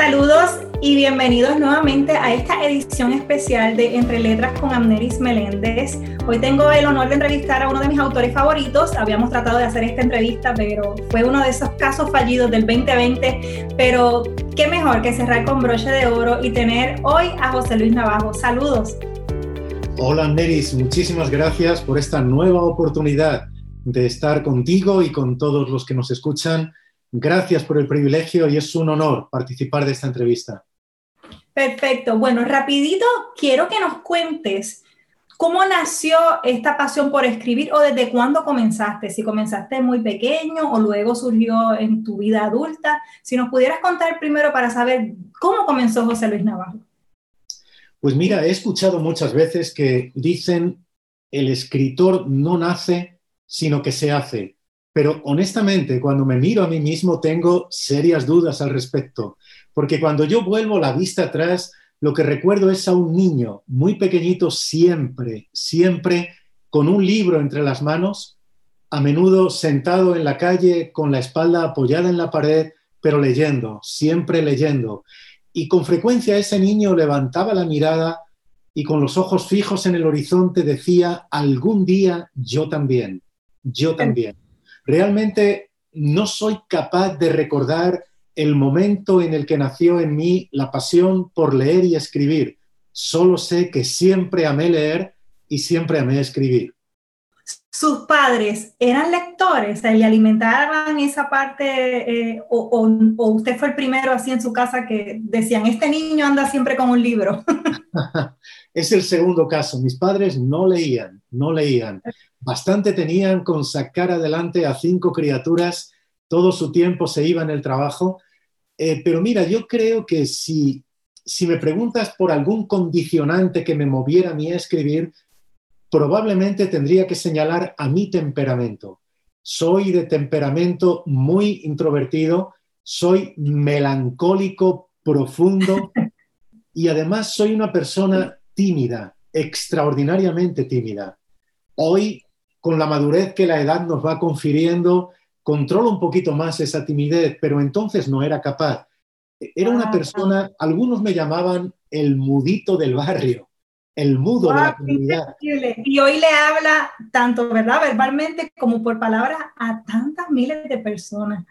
Saludos y bienvenidos nuevamente a esta edición especial de Entre Letras con Amneris Meléndez. Hoy tengo el honor de entrevistar a uno de mis autores favoritos. Habíamos tratado de hacer esta entrevista, pero fue uno de esos casos fallidos del 2020. Pero qué mejor que cerrar con broche de oro y tener hoy a José Luis Navajo. Saludos. Hola Amneris, muchísimas gracias por esta nueva oportunidad de estar contigo y con todos los que nos escuchan. Gracias por el privilegio y es un honor participar de esta entrevista. Perfecto. Bueno, rapidito, quiero que nos cuentes cómo nació esta pasión por escribir o desde cuándo comenzaste. Si comenzaste muy pequeño o luego surgió en tu vida adulta. Si nos pudieras contar primero para saber cómo comenzó José Luis Navarro. Pues mira, he escuchado muchas veces que dicen el escritor no nace, sino que se hace. Pero honestamente, cuando me miro a mí mismo, tengo serias dudas al respecto, porque cuando yo vuelvo la vista atrás, lo que recuerdo es a un niño muy pequeñito siempre, siempre con un libro entre las manos, a menudo sentado en la calle con la espalda apoyada en la pared, pero leyendo, siempre leyendo. Y con frecuencia ese niño levantaba la mirada y con los ojos fijos en el horizonte decía, algún día yo también, yo también. Realmente no soy capaz de recordar el momento en el que nació en mí la pasión por leer y escribir. Solo sé que siempre amé leer y siempre amé escribir sus padres eran lectores, le alimentaban esa parte, eh, o, usted fue el primero así en su casa que decían, este niño anda siempre con un libro. es el segundo caso, mis padres no leían, no leían. Bastante tenían con sacar adelante a cinco criaturas, todo su tiempo se iba en el trabajo, eh, pero mira, yo creo que si, si me preguntas por algún condicionante que me moviera a mí a escribir, probablemente tendría que señalar a mi temperamento. Soy de temperamento muy introvertido, soy melancólico profundo y además soy una persona tímida, extraordinariamente tímida. Hoy, con la madurez que la edad nos va confiriendo, controlo un poquito más esa timidez, pero entonces no era capaz. Era una persona, algunos me llamaban el mudito del barrio el mudo de la comunidad. Y hoy le habla tanto, ¿verdad? Verbalmente como por palabras a tantas miles de personas.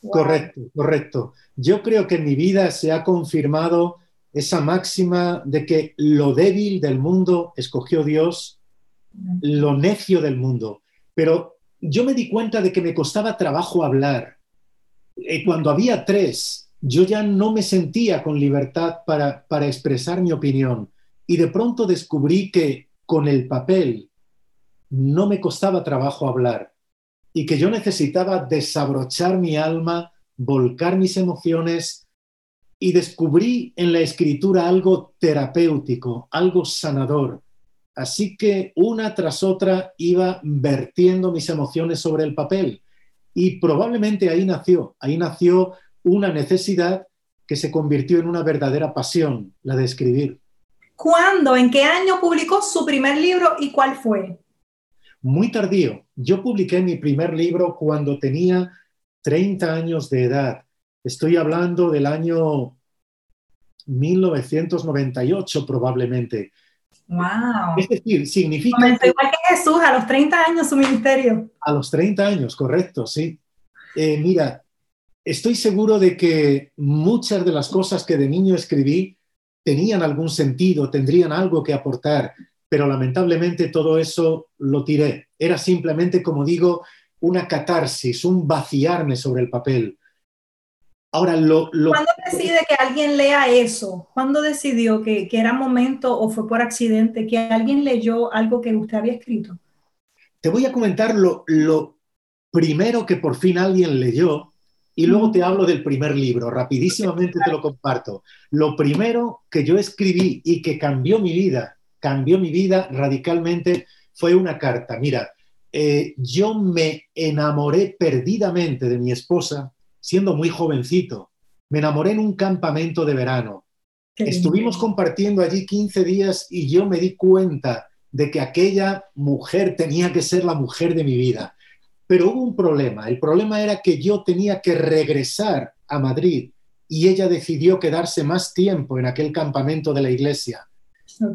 Correcto, correcto. Yo creo que en mi vida se ha confirmado esa máxima de que lo débil del mundo escogió Dios, lo necio del mundo. Pero yo me di cuenta de que me costaba trabajo hablar. Y eh, cuando había tres, yo ya no me sentía con libertad para, para expresar mi opinión y de pronto descubrí que con el papel no me costaba trabajo hablar y que yo necesitaba desabrochar mi alma, volcar mis emociones y descubrí en la escritura algo terapéutico, algo sanador. Así que una tras otra iba vertiendo mis emociones sobre el papel y probablemente ahí nació, ahí nació una necesidad que se convirtió en una verdadera pasión, la de escribir. ¿Cuándo, en qué año publicó su primer libro y cuál fue? Muy tardío. Yo publiqué mi primer libro cuando tenía 30 años de edad. Estoy hablando del año 1998 probablemente. Wow. Es decir, significa... Comenzó igual que Jesús, a los 30 años su ministerio. A los 30 años, correcto, sí. Eh, mira, estoy seguro de que muchas de las cosas que de niño escribí tenían algún sentido, tendrían algo que aportar, pero lamentablemente todo eso lo tiré. Era simplemente, como digo, una catarsis, un vaciarme sobre el papel. Ahora, lo, ¿Cuándo decide que alguien lea eso? ¿Cuándo decidió que, que, era momento o fue por accidente que alguien leyó algo que usted había escrito? Te voy a comentar lo, lo primero que por fin alguien leyó y luego te hablo del primer libro, rapidísimamente te lo comparto. Lo primero que yo escribí y que cambió mi vida, cambió mi vida radicalmente, fue una carta. Mira, eh, yo me enamoré perdidamente de mi esposa siendo muy jovencito. Me enamoré en un campamento de verano. Estuvimos compartiendo allí 15 días y yo me di cuenta de que aquella mujer tenía que ser la mujer de mi vida. Pero hubo un problema. El problema era que yo tenía que regresar a Madrid y ella decidió quedarse más tiempo en aquel campamento de la iglesia.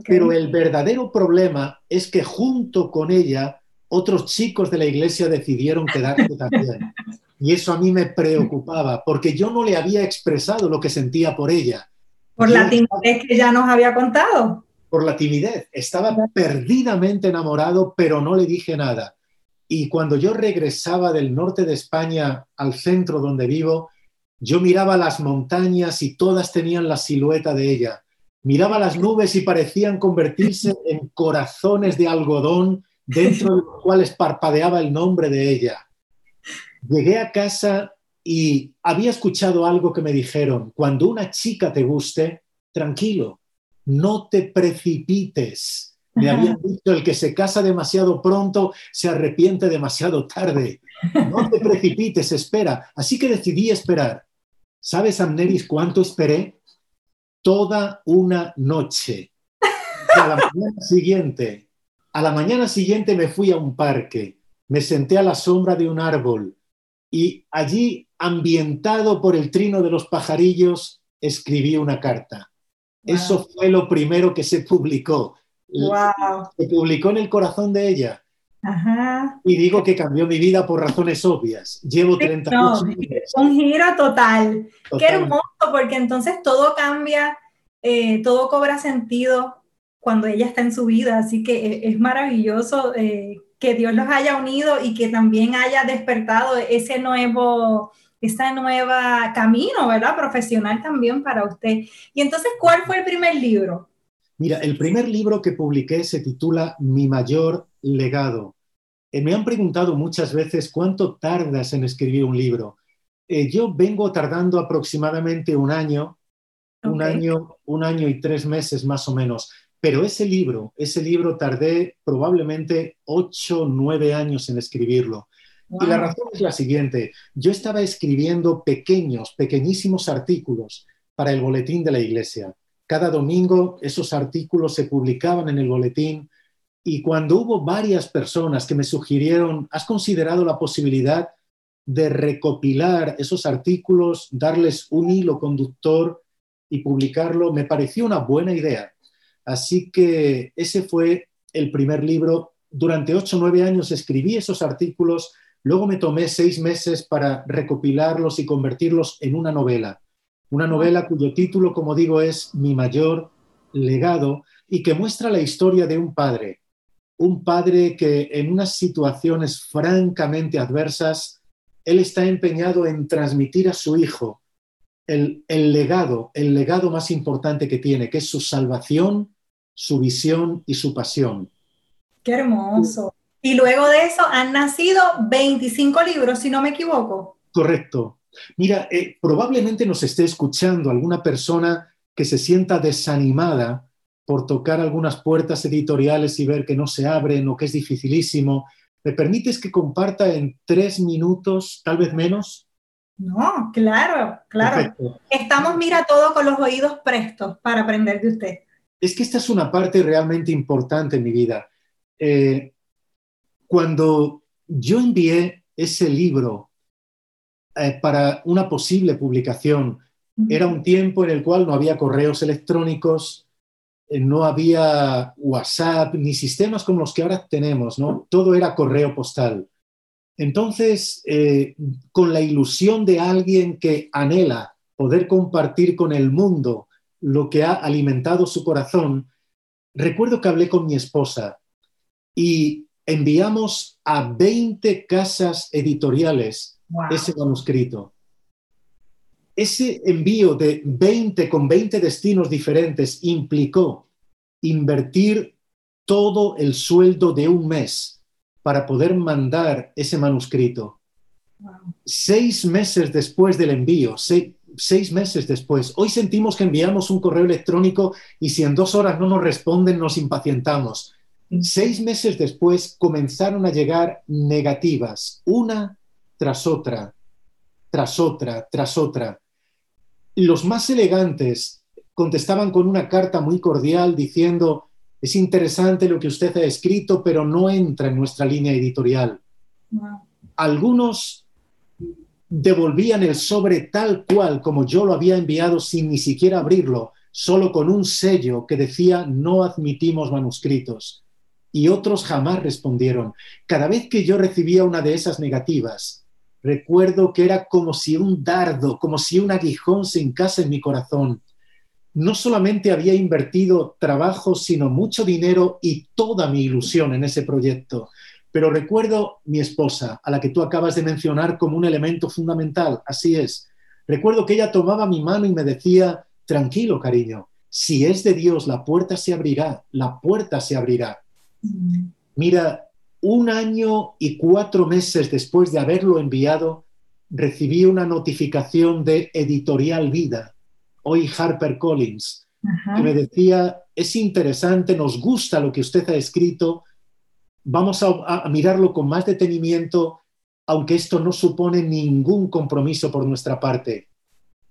Pero el verdadero problema es que junto con ella otros chicos de la iglesia decidieron quedarse también. Y eso a mí me preocupaba, porque yo no le había expresado lo que sentía por ella. Por la timidez que ya nos había contado. Por la timidez. Estaba perdidamente enamorado, pero no le dije nada. Y cuando yo regresaba del norte de España al centro donde vivo, yo miraba las montañas y todas tenían la silueta de ella. Miraba las nubes y parecían convertirse en corazones de algodón dentro de los cuales parpadeaba el nombre de ella. Llegué a casa y había escuchado algo que me dijeron, cuando una chica te guste, tranquilo, no te precipites. Me habían dicho, el que se casa demasiado pronto se arrepiente demasiado tarde. No te precipites, espera. Así que decidí esperar. ¿Sabes, Amneris, cuánto esperé? Toda una noche. A la mañana siguiente, a la mañana siguiente me fui a un parque, me senté a la sombra de un árbol y allí, ambientado por el trino de los pajarillos, escribí una carta. Eso fue lo primero que se publicó. Se publicó en el corazón de ella. Y digo que cambió mi vida por razones obvias. Llevo 30 años. Un giro total. Qué hermoso, porque entonces todo cambia, eh, todo cobra sentido cuando ella está en su vida. Así que eh, es maravilloso eh, que Dios los haya unido y que también haya despertado ese nuevo, esa nueva camino, ¿verdad? Profesional también para usted. Y entonces, ¿cuál fue el primer libro? Mira, el primer libro que publiqué se titula Mi mayor legado. Eh, me han preguntado muchas veces cuánto tardas en escribir un libro. Eh, yo vengo tardando aproximadamente un año, un año, un año y tres meses más o menos. Pero ese libro, ese libro tardé probablemente ocho, nueve años en escribirlo. Y la razón es la siguiente. Yo estaba escribiendo pequeños, pequeñísimos artículos para el boletín de la iglesia. Cada domingo esos artículos se publicaban en el boletín y cuando hubo varias personas que me sugirieron, ¿has considerado la posibilidad de recopilar esos artículos, darles un hilo conductor y publicarlo? Me pareció una buena idea. Así que ese fue el primer libro. Durante ocho o nueve años escribí esos artículos, luego me tomé seis meses para recopilarlos y convertirlos en una novela. Una novela cuyo título, como digo, es Mi mayor legado y que muestra la historia de un padre, un padre que en unas situaciones francamente adversas, él está empeñado en transmitir a su hijo el, legado, el legado más importante que tiene, que es su salvación, su visión y su pasión. Qué hermoso. Y luego de eso han nacido 25 libros, si no me equivoco. Correcto. Mira, eh, probablemente nos esté escuchando alguna persona que se sienta desanimada por tocar algunas puertas editoriales y ver que no se abren o que es dificilísimo. ¿Me permites que comparta en tres minutos, tal vez menos? No, claro, claro. Estamos, mira, todo con los oídos prestos para aprender de usted. Es que esta es una parte realmente importante en mi vida. Eh, cuando yo envié ese libro eh, para una posible publicación, era un tiempo en el cual no había correos electrónicos, eh, no había WhatsApp ni sistemas como los que ahora tenemos, ¿no? Todo era correo postal. Entonces, eh, con la ilusión de alguien que anhela poder compartir con el mundo lo que ha alimentado su corazón, recuerdo que hablé con mi esposa y enviamos a 20 casas editoriales ese manuscrito ese envío de 20 con 20 destinos diferentes implicó invertir todo el sueldo de un mes para poder mandar ese manuscrito. Seis meses después del envío, seis, meses después, hoy sentimos que enviamos un correo electrónico y si en dos horas no nos responden nos impacientamos. Seis meses después comenzaron a llegar negativas, una tras otra, tras otra, tras otra. Los más elegantes contestaban con una carta muy cordial diciendo, es interesante lo que usted ha escrito, pero no entra en nuestra línea editorial. Algunos devolvían el sobre tal cual como yo lo había enviado sin ni siquiera abrirlo, solo con un sello que decía no admitimos manuscritos. Y otros jamás respondieron. Cada vez que yo recibía una de esas negativas, recuerdo que era como si un dardo, como si un aguijón se hincase en mi corazón. No solamente había invertido trabajo, sino mucho dinero y toda mi ilusión en ese proyecto. Pero recuerdo mi esposa, a la que tú acabas de mencionar como un elemento fundamental, así es. Recuerdo que ella tomaba mi mano y me decía, tranquilo, cariño, si es de Dios, la puerta se abrirá, la puerta se abrirá. Mm. Mira, un año y cuatro meses después de haberlo enviado, recibí una notificación de Editorial Vida, hoy Harper Collins, que me decía, es interesante, nos gusta lo que usted ha escrito, vamos a, mirarlo con más detenimiento, aunque esto no supone ningún compromiso por nuestra parte.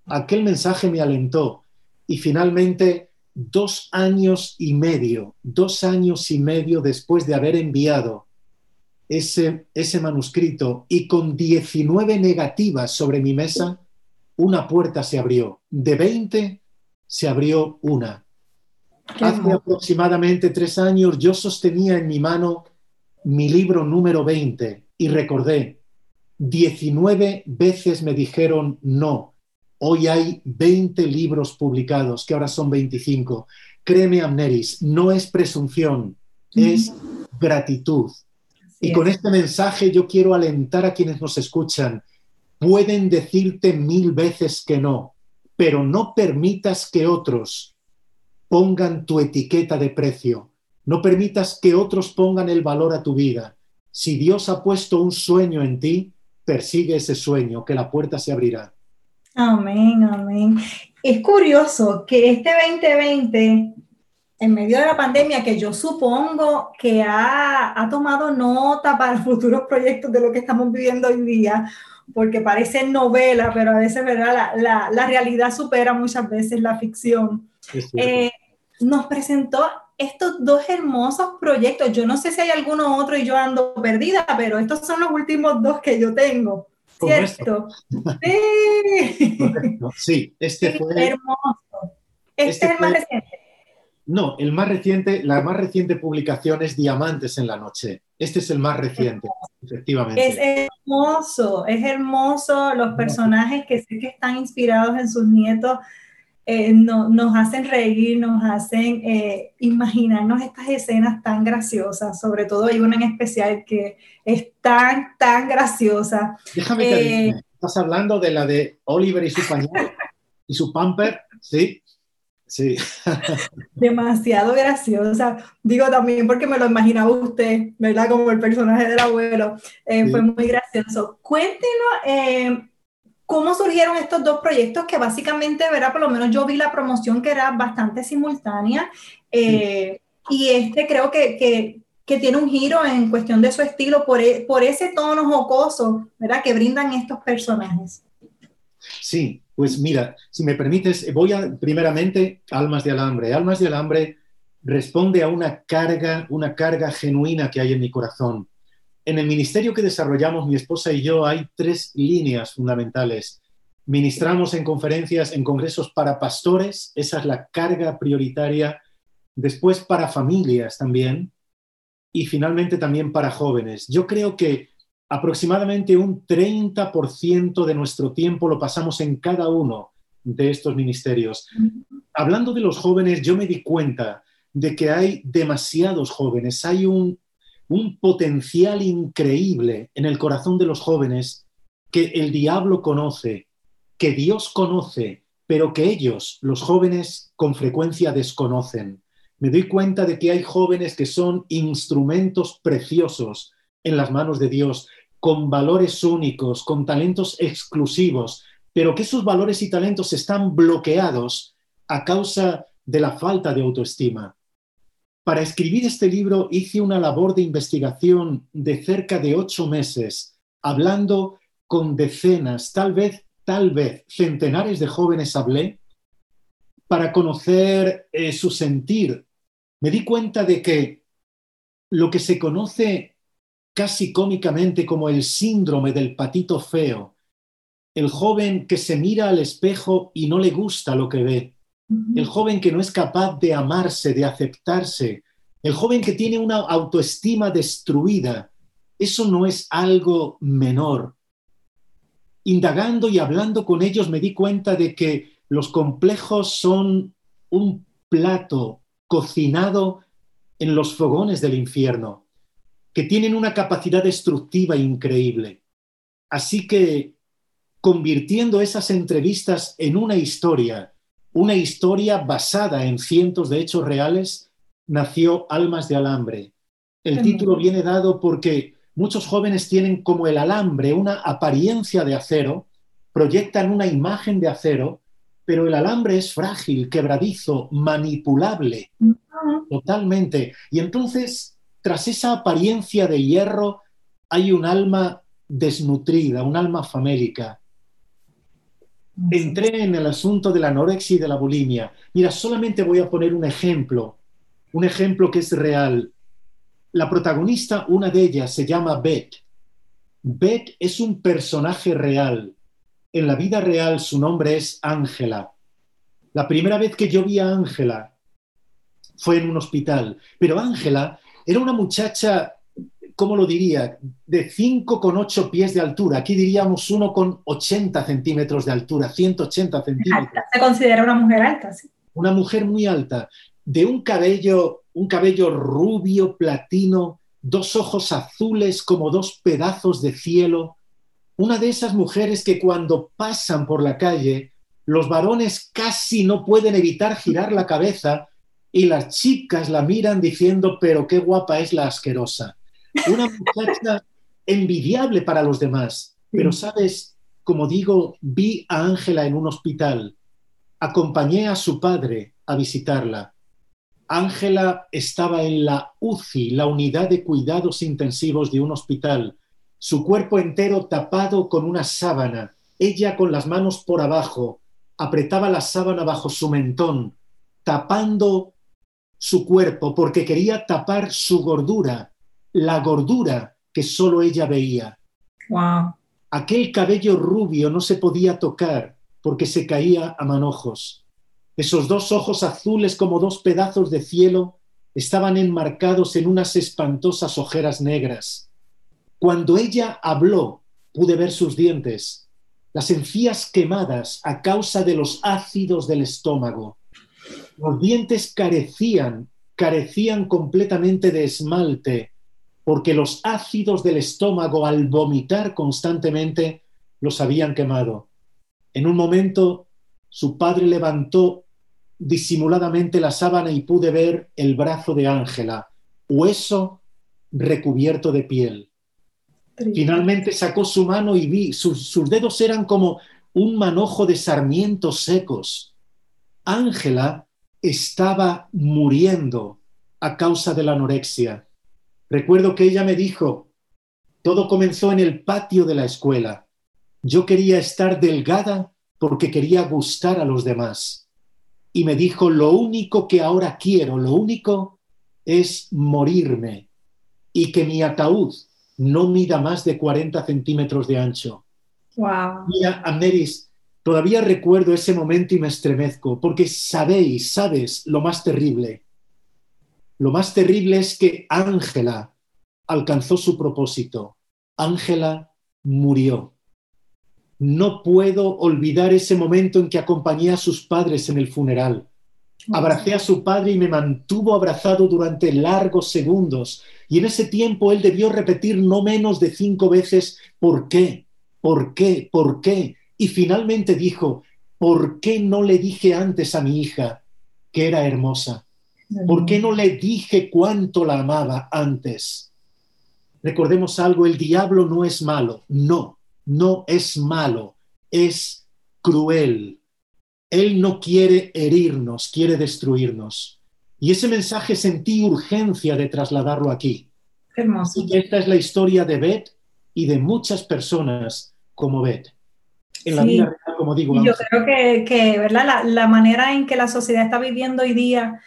Aquel mensaje me alentó y finalmente dos años y medio, dos años y medio después de haber enviado ese, ese manuscrito y con 19 negativas sobre mi mesa, una puerta se abrió. De 20 se abrió una. Hace aproximadamente tres años yo sostenía en mi mano mi libro número 20 y recordé, 19 veces me dijeron no. Hoy hay 20 libros publicados, que ahora son 25. Créeme, Amneris, no es presunción, es gratitud. Y con este mensaje yo quiero alentar a quienes nos escuchan. Pueden decirte mil veces que no, pero no permitas que otros pongan tu etiqueta de precio no permitas que otros pongan el valor a tu vida. Si Dios ha puesto un sueño en ti, persigue ese sueño, que la puerta se abrirá. Amén, amén. Es curioso que este 2020, en medio de la pandemia, que yo supongo que ha, tomado nota para futuros proyectos de lo que estamos viviendo hoy día, porque parece novela, pero a veces ¿verdad? La, realidad supera muchas veces la ficción. Eh, nos presentó estos dos hermosos proyectos. Yo no sé si hay alguno otro y yo ando perdida, pero estos son los últimos dos que yo tengo. ¿Cierto? Sí. Sí, este fue. Hermoso. Este, este, es el más reciente. No, el más reciente, la más reciente publicación es Diamantes en la Noche. Este es el más reciente, efectivamente. Es hermoso, es hermoso los personajes que sé que están inspirados en sus nietos eh, nos hacen reír, nos hacen eh, imaginarnos estas escenas tan graciosas, sobre todo hay una en especial que es tan, tan graciosa. Déjame que eh, estás hablando de la de Oliver y su pañal y su pamper, ¿sí? Sí. Demasiado graciosa. Digo también porque me lo imaginaba usted, ¿verdad? Como el personaje del abuelo. Fue muy gracioso. Cuéntenos ¿Cómo surgieron estos dos proyectos que básicamente, verá, por lo menos yo vi la promoción que era bastante simultánea eh, y este creo que, que, que, tiene un giro en cuestión de su estilo por, e, por ese tono jocoso, ¿verdad? Que brindan estos personajes. Sí, pues mira, si me permites, voy a primeramente Almas de Alambre. Almas de Alambre responde a una carga, una carga genuina que hay en mi corazón en el ministerio que desarrollamos mi esposa y yo hay tres líneas fundamentales. Ministramos en conferencias, en congresos para pastores, esa es la carga prioritaria. Después para familias también. Y finalmente también para jóvenes. Yo creo que aproximadamente un 30% de nuestro tiempo lo pasamos en cada uno de estos ministerios. Hablando de los jóvenes, yo me di cuenta de que hay demasiados jóvenes, hay un un potencial increíble en el corazón de los jóvenes que el diablo conoce, que Dios conoce, pero que ellos, los jóvenes, con frecuencia desconocen. Me doy cuenta de que hay jóvenes que son instrumentos preciosos en las manos de Dios, con valores únicos, con talentos exclusivos, pero que esos valores y talentos están bloqueados a causa de la falta de autoestima. Para escribir este libro hice una labor de investigación de cerca de ocho meses, hablando con decenas, tal vez, tal vez, centenares de jóvenes hablé para conocer eh, su sentir. Me di cuenta de que lo que se conoce casi cómicamente como el síndrome del patito feo. El joven que se mira al espejo y no le gusta lo que ve, el joven que no es capaz de amarse, de aceptarse, el joven que tiene una autoestima destruida, eso no es algo menor. Indagando y hablando con ellos me di cuenta de que los complejos son un plato cocinado en los fogones del infierno, que tienen una capacidad destructiva increíble. Así que convirtiendo esas entrevistas en una historia, una historia basada en cientos de hechos reales, nació Almas de Alambre. El título viene dado porque muchos jóvenes tienen como el alambre una apariencia de acero, proyectan una imagen de acero, pero el alambre es frágil, quebradizo, manipulable, totalmente. Y entonces, tras esa apariencia de hierro, hay un alma desnutrida, un alma famélica. Entré en el asunto de la anorexia y de la bulimia. Mira, solamente voy a poner un ejemplo, un ejemplo que es real. La protagonista, una de ellas, se llama Beth. Beth es un personaje real. En la vida real su nombre es Ángela. La primera vez que yo vi a Ángela fue en un hospital, pero Ángela era una muchacha ¿cómo lo diría? De 5,8 pies de altura. Aquí diríamos 1,80 centímetros de altura, 180 centímetros. Se considera una mujer alta, sí. Una mujer muy alta, de un cabello, un cabello rubio, platino, dos ojos azules como dos pedazos de cielo. Una de esas mujeres que cuando pasan por la calle, los varones casi no pueden evitar girar la cabeza y las chicas la miran diciendo, pero qué guapa es la asquerosa una muchacha envidiable para los demás. Pero, ¿sabes? Como digo, vi a Ángela en un hospital. Acompañé a su padre a visitarla. Ángela estaba en la UCI, la unidad de cuidados intensivos de un hospital, su cuerpo entero tapado con una sábana, ella con las manos por abajo, apretaba la sábana bajo su mentón, tapando su cuerpo porque quería tapar su gordura, la gordura que solo ella veía. Aquel cabello rubio no se podía tocar porque se caía a manojos. Esos dos ojos azules como dos pedazos de cielo estaban enmarcados en unas espantosas ojeras negras. Cuando ella habló, pude ver sus dientes, las encías quemadas a causa de los ácidos del estómago. Los dientes carecían, carecían completamente de esmalte porque los ácidos del estómago al vomitar constantemente los habían quemado. En un momento su padre levantó disimuladamente la sábana y pude ver el brazo de Ángela, hueso recubierto de piel. Finalmente sacó su mano y vi, sus, sus dedos eran como un manojo de sarmientos secos. Ángela estaba muriendo a causa de la anorexia. Recuerdo que ella me dijo, todo comenzó en el patio de la escuela. Yo quería estar delgada porque quería gustar a los demás. Y me dijo, lo único que ahora quiero, lo único es morirme y que mi ataúd no mida más de 40 centímetros de ancho. Wow. Mira, Amneris, todavía recuerdo ese momento y me estremezco, porque sabéis, sabes lo más terrible. Lo más terrible es que Ángela alcanzó su propósito. Ángela murió. No puedo olvidar ese momento en que acompañé a sus padres en el funeral. Abracé a su padre y me mantuvo abrazado durante largos segundos. Y en ese tiempo él debió repetir no menos de cinco veces, ¿por qué? ¿Por qué? ¿Por qué? Y finalmente dijo, ¿por qué no le dije antes a mi hija que era hermosa? ¿Por qué no le dije cuánto la amaba antes? Recordemos algo, el diablo no es malo, no, no es malo, es cruel. Él no quiere herirnos, quiere destruirnos. Y ese mensaje sentí urgencia de trasladarlo aquí. Hermoso. Y esta es la historia de Beth y de muchas personas como Beth. En la vida real, como digo. Yo creo que, ¿verdad? La, la manera en que la sociedad está viviendo hoy día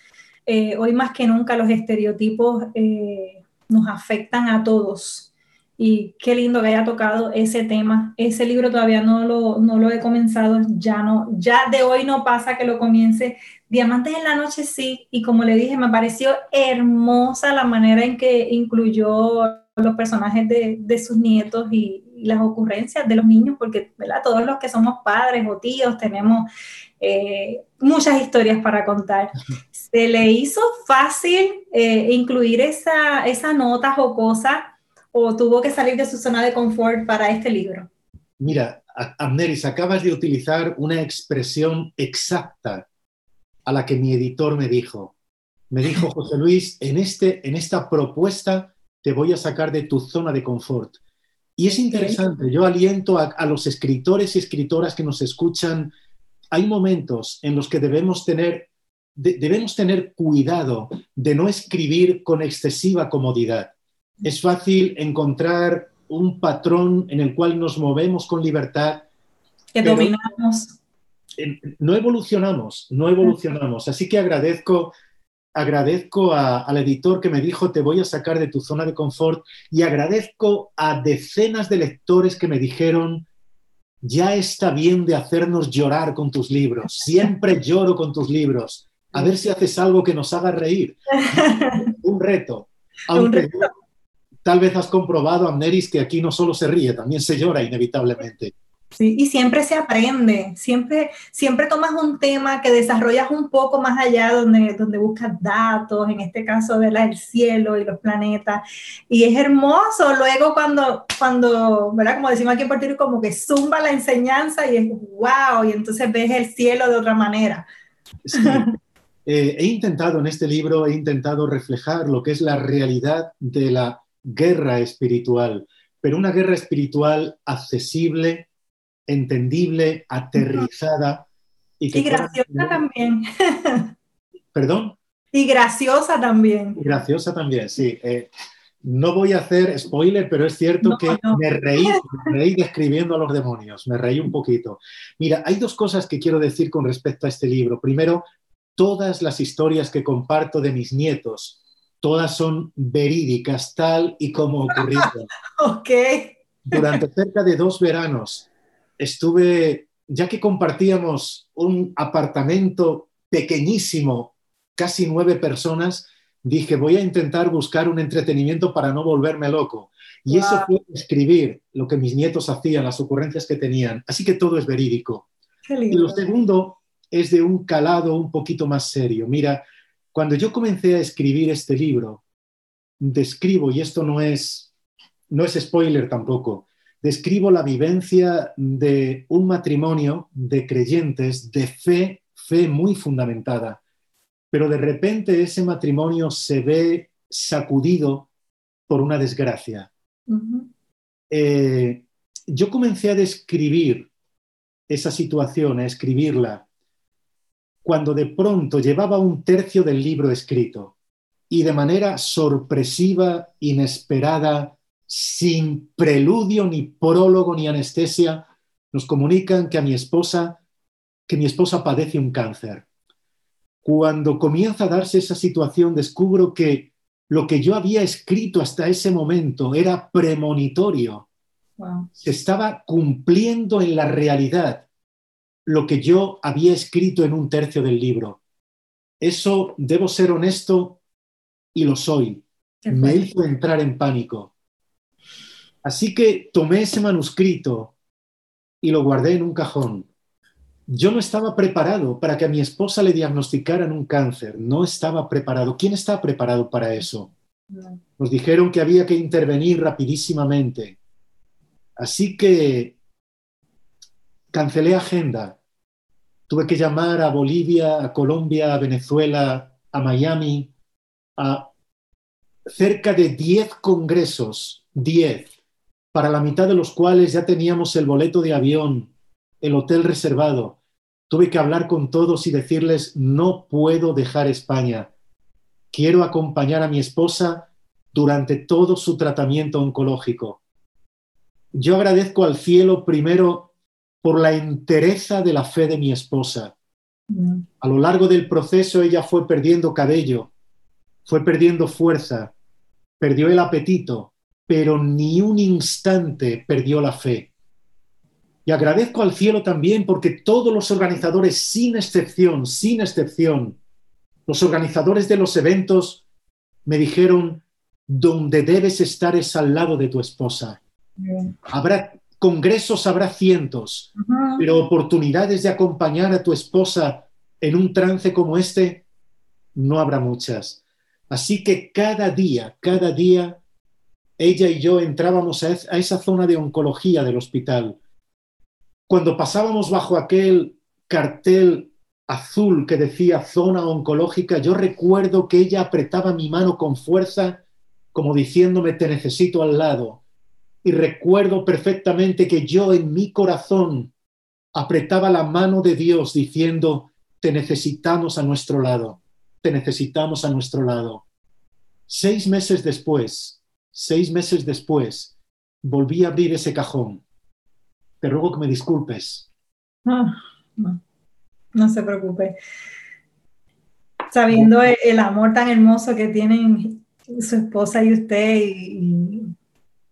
eh, hoy más que nunca los estereotipos eh, nos afectan a todos. Y qué lindo que haya tocado ese tema. Ese libro todavía no lo, no lo he comenzado, ya no, ya de hoy no pasa que lo comience. Diamantes en la noche sí, y como le dije, me pareció hermosa la manera en que incluyó los personajes de, de sus nietos y, las ocurrencias de los niños, porque ¿verdad? todos los que somos padres o tíos tenemos eh, muchas historias para contar. ¿Se le hizo fácil eh, incluir esa, esa nota jocosa o tuvo que salir de su zona de confort para este libro? Mira, Amneris, acabas de utilizar una expresión exacta a la que mi editor me dijo. Me dijo, José Luis, en, este, en esta propuesta te voy a sacar de tu zona de confort. Y es interesante, yo aliento a, a, los escritores y escritoras que nos escuchan, hay momentos en los que debemos tener, de, debemos tener cuidado de no escribir con excesiva comodidad es fácil encontrar un patrón en el cual nos movemos con libertad. Que dominamos. No evolucionamos, no evolucionamos. Así que agradezco, agradezco al editor que me dijo te voy a sacar de tu zona de confort y agradezco a decenas de lectores que me dijeron ya está bien de hacernos llorar con tus libros. Siempre lloro con tus libros. A ver si haces algo que nos haga reír. Un reto. Un reto tal vez has comprobado, Amneris, que aquí no solo se ríe, también se llora inevitablemente. Sí, y siempre se aprende, siempre, siempre tomas un tema que desarrollas un poco más allá, donde, donde buscas datos, en este caso del el cielo y los planetas, y es hermoso luego cuando, cuando, ¿verdad? Como decimos aquí en Puerto Rico, como que zumba la enseñanza y es wow, y entonces ves el cielo de otra manera. Eh, he intentado en este libro, he intentado reflejar lo que es la realidad de la guerra espiritual, pero una guerra espiritual accesible, entendible, aterrizada. Y, que graciosa también. ¿Perdón? Y graciosa también. graciosa también, sí. Eh, no voy a hacer spoiler, pero es cierto que me, reí, me reí describiendo a los demonios, me reí un poquito. Mira, hay dos cosas que quiero decir con respecto a este libro. Primero, todas las historias que comparto de mis nietos todas son verídicas, tal y como ocurrió. ok. Durante cerca de dos veranos estuve, ya que compartíamos un apartamento pequeñísimo, casi nueve personas, dije, voy a intentar buscar un entretenimiento para no volverme loco. Y eso fue escribir lo que mis nietos hacían, las ocurrencias que tenían. Así que todo es verídico. Y lo segundo es de un calado un poquito más serio. Mira, cuando yo comencé a escribir este libro, describo, y esto no es, no es spoiler tampoco, describo la vivencia de un matrimonio de creyentes de fe, fe muy fundamentada, pero de repente ese matrimonio se ve sacudido por una desgracia. Eh, yo comencé a describir esa situación, a escribirla, cuando de pronto llevaba un tercio del libro escrito y de manera sorpresiva, inesperada, sin preludio, ni prólogo, ni anestesia, nos comunican que a mi esposa, que mi esposa padece un cáncer. Cuando comienza a darse esa situación, descubro que lo que yo había escrito hasta ese momento era premonitorio. Se estaba cumpliendo en la realidad lo que yo había escrito en un tercio del libro. Eso, debo ser honesto, y lo soy. Me hizo entrar en pánico. Así que tomé ese manuscrito y lo guardé en un cajón. Yo no estaba preparado para que a mi esposa le diagnosticaran un cáncer. No estaba preparado. ¿Quién está preparado para eso? Nos dijeron que había que intervenir rapidísimamente. Así que cancelé agenda Tuve que llamar a Bolivia, a Colombia, a Venezuela, a Miami, a cerca de 10 congresos, 10, para la mitad de los cuales ya teníamos el boleto de avión, el hotel reservado. Tuve que hablar con todos y decirles, no puedo dejar España. Quiero acompañar a mi esposa durante todo su tratamiento oncológico. Yo agradezco al cielo primero por la entereza de la fe de mi esposa. Mm. A lo largo del proceso ella fue perdiendo cabello, fue perdiendo fuerza, perdió el apetito, pero ni un instante perdió la fe. Y agradezco al cielo también porque todos los organizadores, sin excepción, sin excepción, los organizadores de los eventos me dijeron, donde debes estar es al lado de tu esposa. Habrá congresos, habrá cientos, pero oportunidades de acompañar a tu esposa en un trance como este, no habrá muchas. Así que cada día, cada día, ella y yo entrábamos a, esa zona de oncología del hospital. Cuando pasábamos bajo aquel cartel azul que decía zona oncológica, yo recuerdo que ella apretaba mi mano con fuerza, como diciéndome, te necesito al lado. Y recuerdo perfectamente que yo en mi corazón apretaba la mano de Dios diciendo, te necesitamos a nuestro lado, te necesitamos a nuestro lado. Seis meses después, seis meses después, volví a abrir ese cajón. Te ruego que me disculpes. No, no. No se preocupe. Sabiendo el, amor tan hermoso que tienen su esposa y usted, y,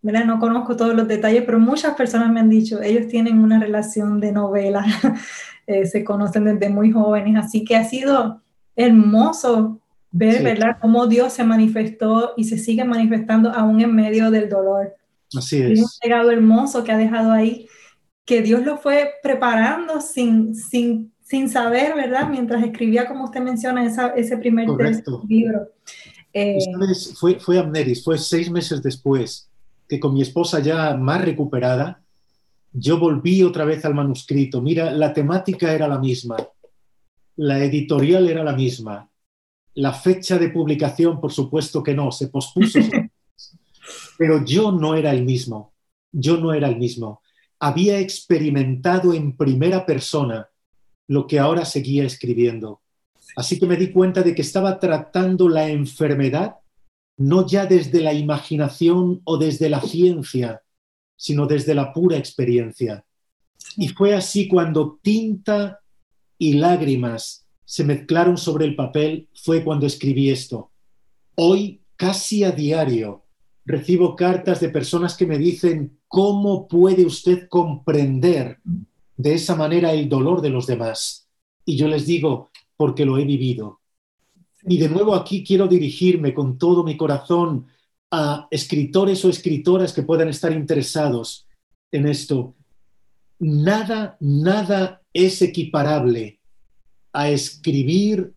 no conozco todos los detalles, pero muchas personas me han dicho, ellos tienen una relación de novela, eh, se conocen desde muy jóvenes, así que ha sido hermoso ver, ¿verdad?, cómo Dios se manifestó y se sigue manifestando aún en medio del dolor. Así es. un legado hermoso que ha dejado ahí, que Dios lo fue preparando sin, sin sin saber, ¿verdad? Mientras escribía, como usted menciona, ese primer libro. Eh, fue, fue Amneris, fue seis meses después que con mi esposa ya más recuperada, yo volví otra vez al manuscrito. Mira, la temática era la misma, la editorial era la misma, la fecha de publicación, por supuesto que no, se pospuso. pero yo no era el mismo, yo no era el mismo. Había experimentado en primera persona lo que ahora seguía escribiendo. Así que me di cuenta de que estaba tratando la enfermedad no ya desde la imaginación o desde la ciencia, sino desde la pura experiencia. Y fue así cuando tinta y lágrimas se mezclaron sobre el papel, fue cuando escribí esto. Hoy, casi a diario, recibo cartas de personas que me dicen, ¿cómo puede usted comprender de esa manera el dolor de los demás. Y yo les digo, porque lo he vivido. Y de nuevo aquí quiero dirigirme con todo mi corazón a escritores o escritoras que puedan estar interesados en esto. Nada, nada es equiparable a escribir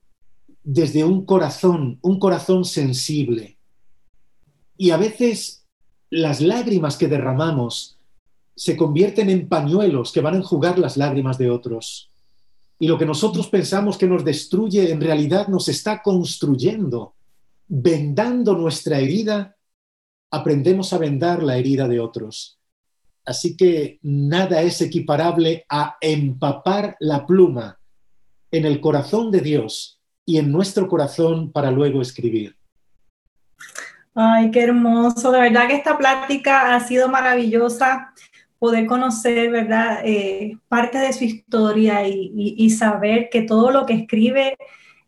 desde un corazón, un corazón sensible. Y a veces las lágrimas que derramamos se convierten en pañuelos que van a enjugar las lágrimas de otros. Y lo que nosotros pensamos que nos destruye en realidad nos está construyendo. Vendando nuestra herida, aprendemos a vendar la herida de otros. Así que nada es equiparable a empapar la pluma en el corazón de Dios y en nuestro corazón para luego escribir. Ay, qué hermoso. De verdad que esta plática ha sido maravillosa poder conocer, ¿verdad?, eh, parte de su historia y, saber que todo lo que escribe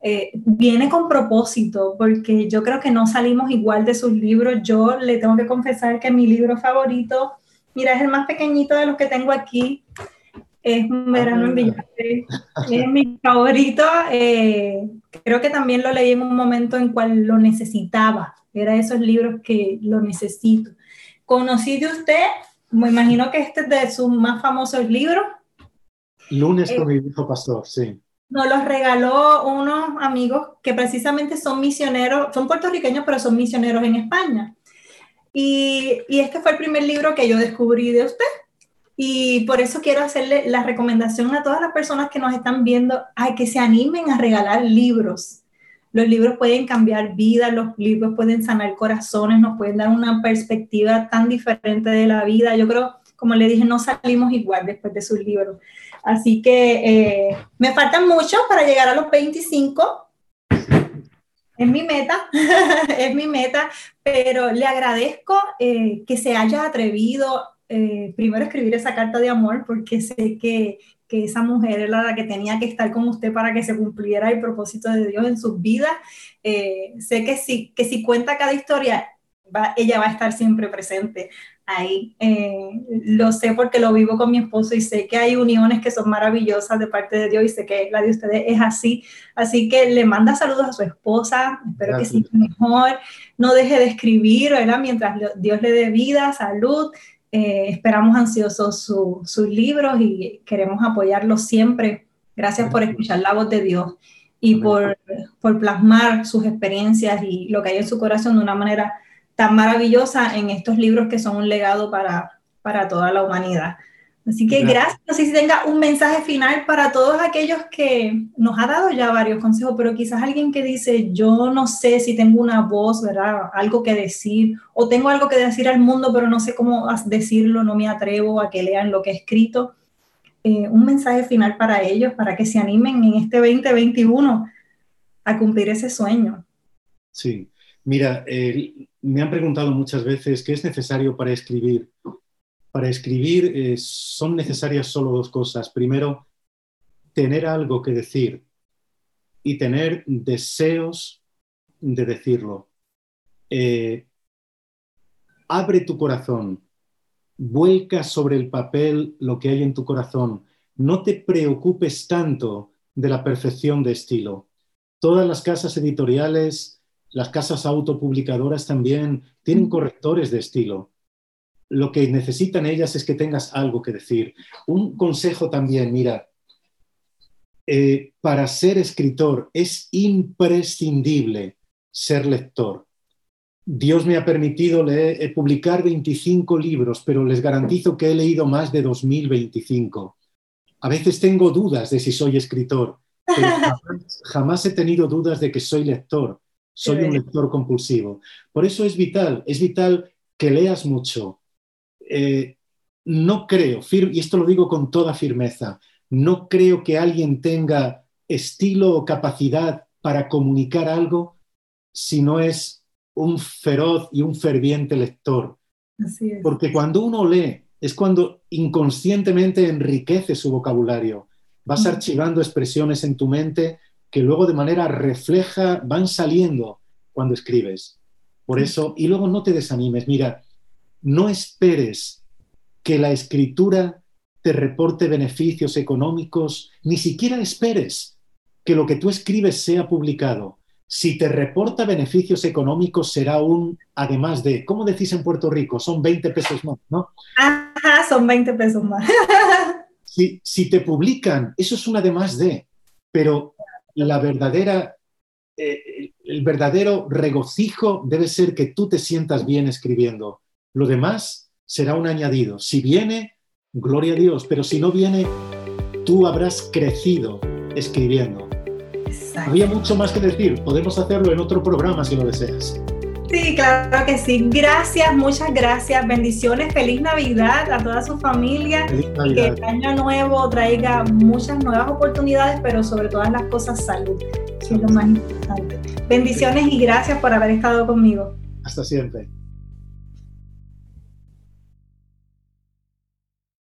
eh, viene con propósito, porque yo creo que no salimos igual de sus libros. Yo le tengo que confesar que mi libro favorito, mira, es el más pequeñito de los que tengo aquí, es Un verano en es mi favorito. Eh, creo que también lo leí en un momento en cual lo necesitaba, era esos libros que lo necesito. Conocí de usted me imagino que este es de sus más famosos libros. Lunes con mi hijo pastor, sí. Nos los regaló unos amigos que precisamente son misioneros, son puertorriqueños, pero son misioneros en España. Y, y este fue el primer libro que yo descubrí de usted. Y por eso quiero hacerle la recomendación a todas las personas que nos están viendo a que se animen a regalar libros los libros pueden cambiar vidas, los libros pueden sanar corazones, nos pueden dar una perspectiva tan diferente de la vida. Yo creo, como le dije, no salimos igual después de sus libros. Así que eh, me faltan muchos para llegar a los 25. Es mi meta, es mi meta, pero le agradezco eh, que se haya atrevido eh, primero escribir esa carta de amor, porque sé que, que esa mujer era la que tenía que estar con usted para que se cumpliera el propósito de Dios en sus vidas. Eh, sé que si, que si cuenta cada historia, ella va a estar siempre presente ahí. Eh, lo sé porque lo vivo con mi esposo y sé que hay uniones que son maravillosas de parte de Dios y sé que la de ustedes es así. Así que le manda saludos a su esposa, espero que siga mejor, no deje de escribir, ¿verdad? Mientras Dios le dé vida, salud. Eh, esperamos ansiosos sus libros y queremos apoyarlos siempre. Gracias por escuchar la voz de Dios y por, por plasmar sus experiencias y lo que hay en su corazón de una manera tan maravillosa en estos libros que son un legado para, para toda la humanidad. Así que gracias. No sé si tenga un mensaje final para todos aquellos que nos ha dado ya varios consejos, pero quizás alguien que dice, yo no sé si tengo una voz, ¿verdad? Algo que decir, o tengo algo que decir al mundo, pero no sé cómo decirlo, no me atrevo a que lean lo que he escrito. Eh, un mensaje final para ellos, para que se animen en este 2021 a cumplir ese sueño. Sí, mira, me han preguntado muchas veces qué es necesario para escribir. Para escribir eh, son necesarias solo dos cosas. Primero, tener algo que decir y tener deseos de decirlo. Eh, abre tu corazón, vuelca sobre el papel lo que hay en tu corazón. No te preocupes tanto de la perfección de estilo. Todas las casas editoriales, las casas autopublicadoras también tienen correctores de estilo. Lo que necesitan ellas es que tengas algo que decir. Un consejo también, mira, eh, para ser escritor es imprescindible ser lector. Dios me ha permitido leer, eh, publicar 25 libros, pero les garantizo que he leído más de 2025. A veces tengo dudas de si soy escritor, pero jamás, he tenido dudas de que soy lector. Soy un lector compulsivo. Por eso es vital, es vital que leas mucho. Eh, no creo, y esto lo digo con toda firmeza, no creo que alguien tenga estilo o capacidad para comunicar algo si no es un feroz y un ferviente lector. Porque cuando uno lee es cuando inconscientemente enriquece su vocabulario. Vas archivando expresiones en tu mente que luego de manera refleja van saliendo cuando escribes. Por eso, y luego no te desanimes, mira, no esperes que la escritura te reporte beneficios económicos, ni siquiera esperes que lo que tú escribes sea publicado si te reporta beneficios económicos será un, además de, ¿cómo decís en Puerto Rico? Son 20 pesos más, ¿no? Ajá, son 20 pesos más. si, si te publican, eso es un además de, pero la verdadera, eh, el verdadero regocijo debe ser que tú te sientas bien escribiendo. Lo demás será un añadido. Si viene, gloria a Dios, pero si no viene, tú habrás crecido escribiendo. Había mucho más que decir. Podemos hacerlo en otro programa si lo deseas. Sí, claro que sí. Gracias, muchas gracias. Bendiciones, feliz Navidad a toda su familia. Que el año nuevo traiga muchas nuevas oportunidades, pero sobre todas las cosas salud, que es lo más importante. Bendiciones y gracias por haber estado conmigo. Hasta siempre.